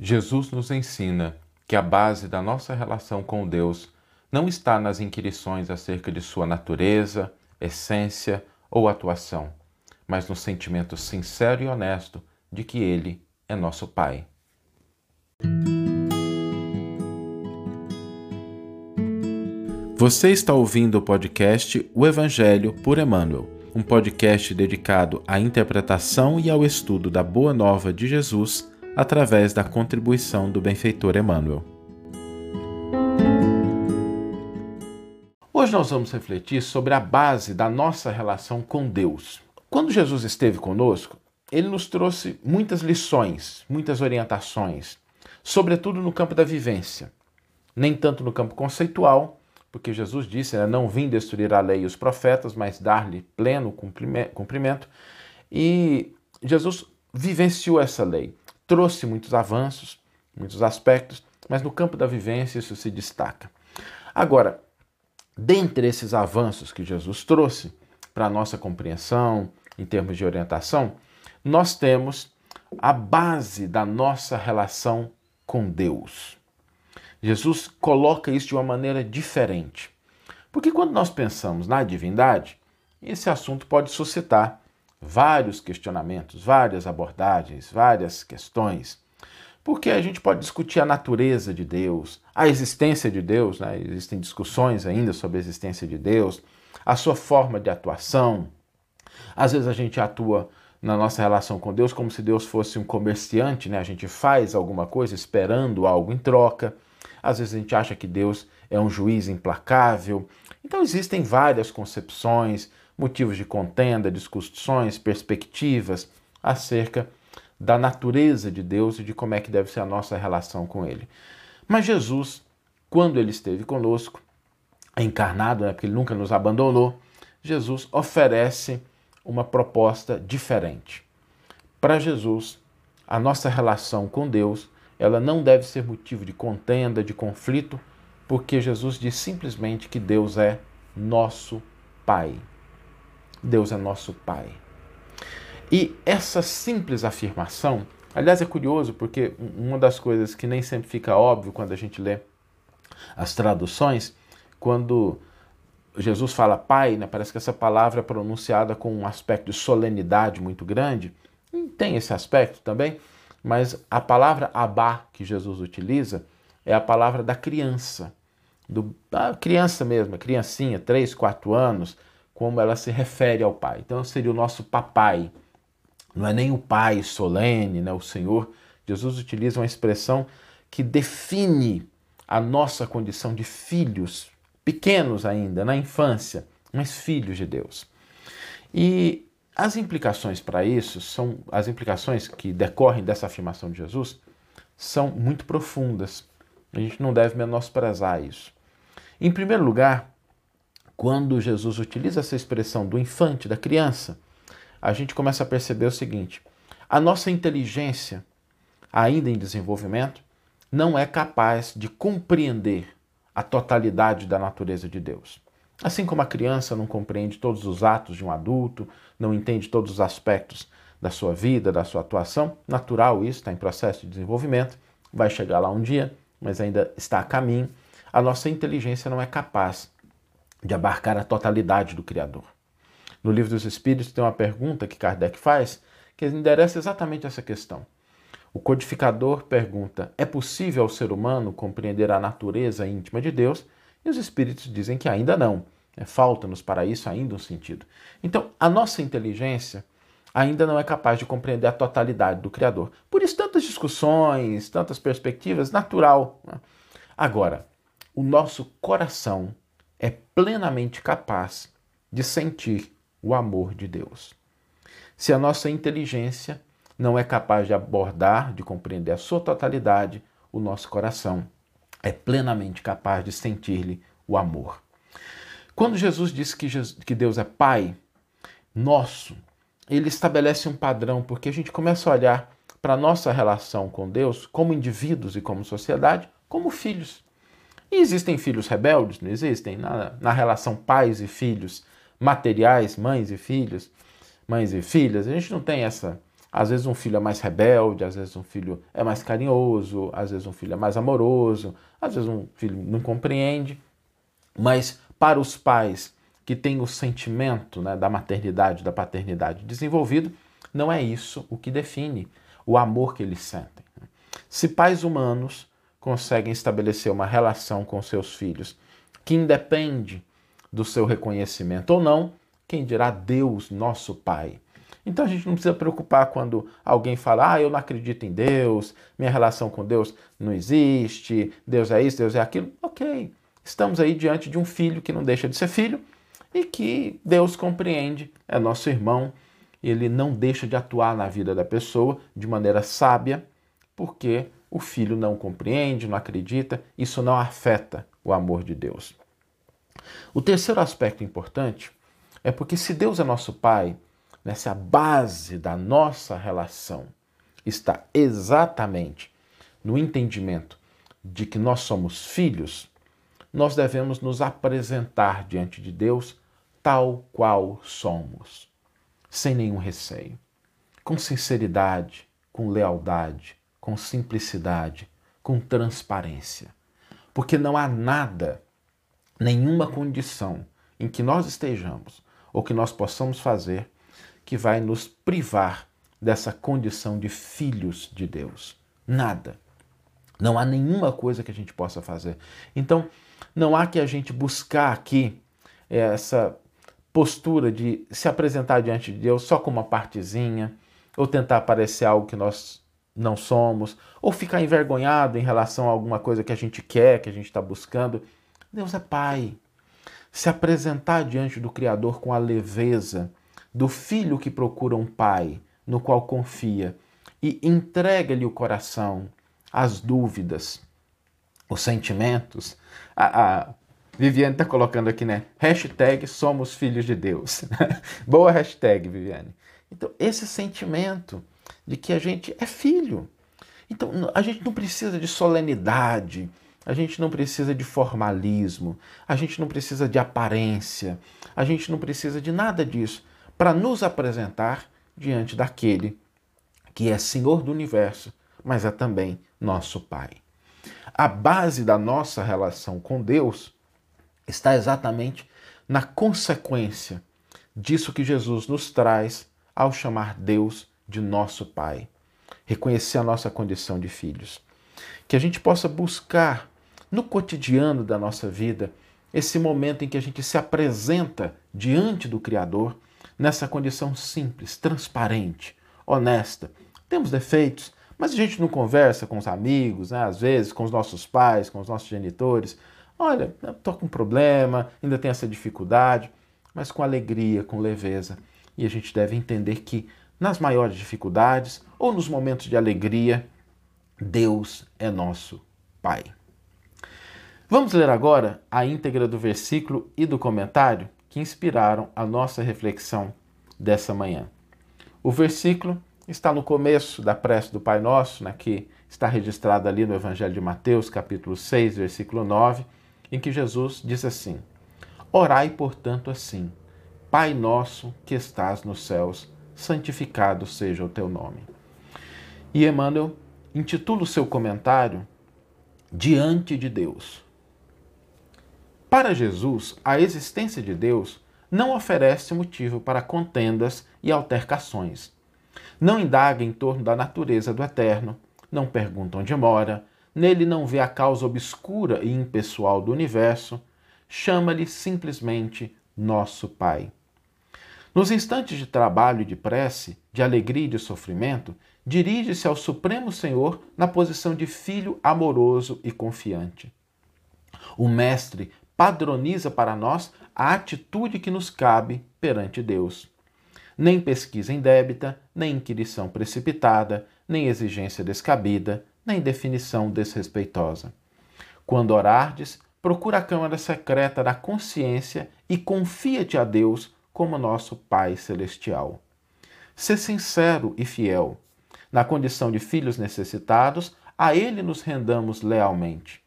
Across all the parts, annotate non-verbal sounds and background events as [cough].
Jesus nos ensina que a base da nossa relação com Deus não está nas inquirições acerca de sua natureza, essência ou atuação, mas no sentimento sincero e honesto de que Ele é nosso Pai. Você está ouvindo o podcast O Evangelho por Emmanuel, um podcast dedicado à interpretação e ao estudo da Boa Nova de Jesus através da contribuição do benfeitor Emmanuel. Hoje nós vamos refletir sobre a base da nossa relação com Deus. Quando Jesus esteve conosco, ele nos trouxe muitas lições, muitas orientações, sobretudo no campo da vivência, nem tanto no campo conceitual, porque Jesus disse: né, Não vim destruir a lei e os profetas, mas dar-lhe pleno cumprimento. E Jesus vivenciou essa lei trouxe muitos avanços, muitos aspectos, mas no campo da vivência isso se destaca. Agora, dentre esses avanços que Jesus trouxe para a nossa compreensão, em termos de orientação, nós temos a base da nossa relação com Deus. Jesus coloca isso de uma maneira diferente. Porque quando nós pensamos na divindade, esse assunto pode suscitar vários questionamentos, várias abordagens, várias questões. Porque a gente pode discutir a natureza de Deus, a existência de Deus, né? existem discussões ainda sobre a existência de Deus, a sua forma de atuação. Às vezes a gente atua na nossa relação com Deus como se Deus fosse um comerciante, né? a gente faz alguma coisa esperando algo em troca. Às vezes a gente acha que Deus é um juiz implacável. Então existem várias concepções, motivos de contenda, discussões, perspectivas acerca da natureza de Deus e de como é que deve ser a nossa relação com Ele. Mas Jesus, quando Ele esteve conosco, encarnado, né, porque Ele nunca nos abandonou, Jesus oferece uma proposta diferente. Para Jesus, a nossa relação com Deus, ela não deve ser motivo de contenda, de conflito, porque Jesus diz simplesmente que Deus é nosso Pai. Deus é nosso Pai. E essa simples afirmação, aliás, é curioso porque uma das coisas que nem sempre fica óbvio quando a gente lê as traduções, quando Jesus fala Pai, né, parece que essa palavra é pronunciada com um aspecto de solenidade muito grande. E tem esse aspecto também, mas a palavra Abá que Jesus utiliza é a palavra da criança, do, da criança mesmo, a criancinha, 3, 4 anos, como ela se refere ao Pai. Então seria o nosso papai. Não é nem o Pai solene, né? o Senhor. Jesus utiliza uma expressão que define a nossa condição de filhos, pequenos ainda, na infância, mas filhos de Deus. E as implicações para isso são as implicações que decorrem dessa afirmação de Jesus são muito profundas. A gente não deve menosprezar isso. Em primeiro lugar, quando Jesus utiliza essa expressão do infante, da criança, a gente começa a perceber o seguinte: a nossa inteligência, ainda em desenvolvimento, não é capaz de compreender a totalidade da natureza de Deus. Assim como a criança não compreende todos os atos de um adulto, não entende todos os aspectos da sua vida, da sua atuação, natural isso, está em processo de desenvolvimento, vai chegar lá um dia, mas ainda está a caminho. A nossa inteligência não é capaz de abarcar a totalidade do Criador. No Livro dos Espíritos tem uma pergunta que Kardec faz que endereça exatamente essa questão. O codificador pergunta: é possível ao ser humano compreender a natureza íntima de Deus? E os espíritos dizem que ainda não. É, Falta-nos para isso ainda um sentido. Então, a nossa inteligência ainda não é capaz de compreender a totalidade do Criador. Por isso, tantas discussões, tantas perspectivas, natural. Né? Agora, o nosso coração é plenamente capaz de sentir o amor de Deus. Se a nossa inteligência não é capaz de abordar, de compreender a sua totalidade, o nosso coração é plenamente capaz de sentir-lhe o amor. Quando Jesus disse que, Jesus, que Deus é Pai nosso, ele estabelece um padrão, porque a gente começa a olhar para a nossa relação com Deus como indivíduos e como sociedade, como filhos. E existem filhos rebeldes? Não existem? Na, na relação pais e filhos, materiais, mães e filhos, mães e filhas, a gente não tem essa, Às vezes um filho é mais rebelde, às vezes um filho é mais carinhoso, às vezes um filho é mais amoroso, às vezes um filho não compreende. Mas para os pais que têm o sentimento né, da maternidade, da paternidade desenvolvido, não é isso o que define o amor que eles sentem. Se pais humanos conseguem estabelecer uma relação com seus filhos que independe do seu reconhecimento ou não, quem dirá Deus, nosso Pai. Então a gente não precisa preocupar quando alguém fala, ah, eu não acredito em Deus, minha relação com Deus não existe, Deus é isso, Deus é aquilo. Ok, estamos aí diante de um filho que não deixa de ser filho e que Deus compreende, é nosso irmão, ele não deixa de atuar na vida da pessoa de maneira sábia, porque o filho não compreende, não acredita, isso não afeta o amor de Deus. O terceiro aspecto importante é porque se Deus é nosso Pai, nessa base da nossa relação está exatamente no entendimento de que nós somos filhos, nós devemos nos apresentar diante de Deus tal qual somos, sem nenhum receio, com sinceridade, com lealdade, com simplicidade, com transparência. Porque não há nada, nenhuma condição em que nós estejamos ou que nós possamos fazer que vai nos privar dessa condição de filhos de Deus. Nada. Não há nenhuma coisa que a gente possa fazer. Então, não há que a gente buscar aqui essa postura de se apresentar diante de Deus só com uma partezinha, ou tentar parecer algo que nós não somos, ou ficar envergonhado em relação a alguma coisa que a gente quer, que a gente está buscando. Deus é Pai. Se apresentar diante do Criador com a leveza do filho que procura um pai no qual confia e entrega-lhe o coração, as dúvidas, os sentimentos. A, a Viviane está colocando aqui, né? Hashtag somos filhos de Deus. [laughs] Boa hashtag, Viviane. Então, esse sentimento de que a gente é filho. Então, a gente não precisa de solenidade, a gente não precisa de formalismo, a gente não precisa de aparência, a gente não precisa de nada disso para nos apresentar diante daquele que é Senhor do universo, mas é também nosso Pai. A base da nossa relação com Deus está exatamente na consequência disso que Jesus nos traz ao chamar Deus de nosso Pai, reconhecer a nossa condição de filhos. Que a gente possa buscar no cotidiano da nossa vida esse momento em que a gente se apresenta diante do Criador nessa condição simples, transparente, honesta. Temos defeitos, mas a gente não conversa com os amigos, né? às vezes com os nossos pais, com os nossos genitores. Olha, estou com um problema, ainda tenho essa dificuldade, mas com alegria, com leveza. E a gente deve entender que nas maiores dificuldades ou nos momentos de alegria, Deus é nosso Pai. Vamos ler agora a íntegra do versículo e do comentário que inspiraram a nossa reflexão dessa manhã. O versículo está no começo da prece do Pai Nosso, né, que está registrado ali no Evangelho de Mateus, capítulo 6, versículo 9, em que Jesus diz assim: Orai, portanto, assim: Pai nosso que estás nos céus, santificado seja o teu nome. E Emmanuel intitula o seu comentário Diante de Deus. Para Jesus, a existência de Deus não oferece motivo para contendas e altercações. Não indaga em torno da natureza do eterno, não pergunta onde mora, nele não vê a causa obscura e impessoal do universo, chama-lhe simplesmente nosso Pai. Nos instantes de trabalho e de prece, de alegria e de sofrimento, dirige-se ao Supremo Senhor na posição de filho amoroso e confiante. O Mestre padroniza para nós a atitude que nos cabe perante Deus. Nem pesquisa indébita, nem inquirição precipitada, nem exigência descabida, nem definição desrespeitosa. Quando orardes, procura a câmara secreta da consciência e confia-te a Deus como nosso Pai Celestial. Ser sincero e fiel. Na condição de filhos necessitados, a Ele nos rendamos lealmente.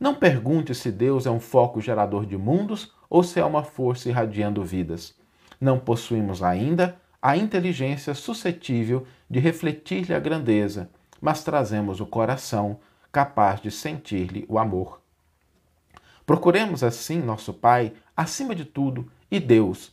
Não pergunte se Deus é um foco gerador de mundos ou se é uma força irradiando vidas. Não possuímos ainda a inteligência suscetível de refletir-lhe a grandeza, mas trazemos o coração capaz de sentir-lhe o amor. Procuremos assim nosso Pai acima de tudo e Deus,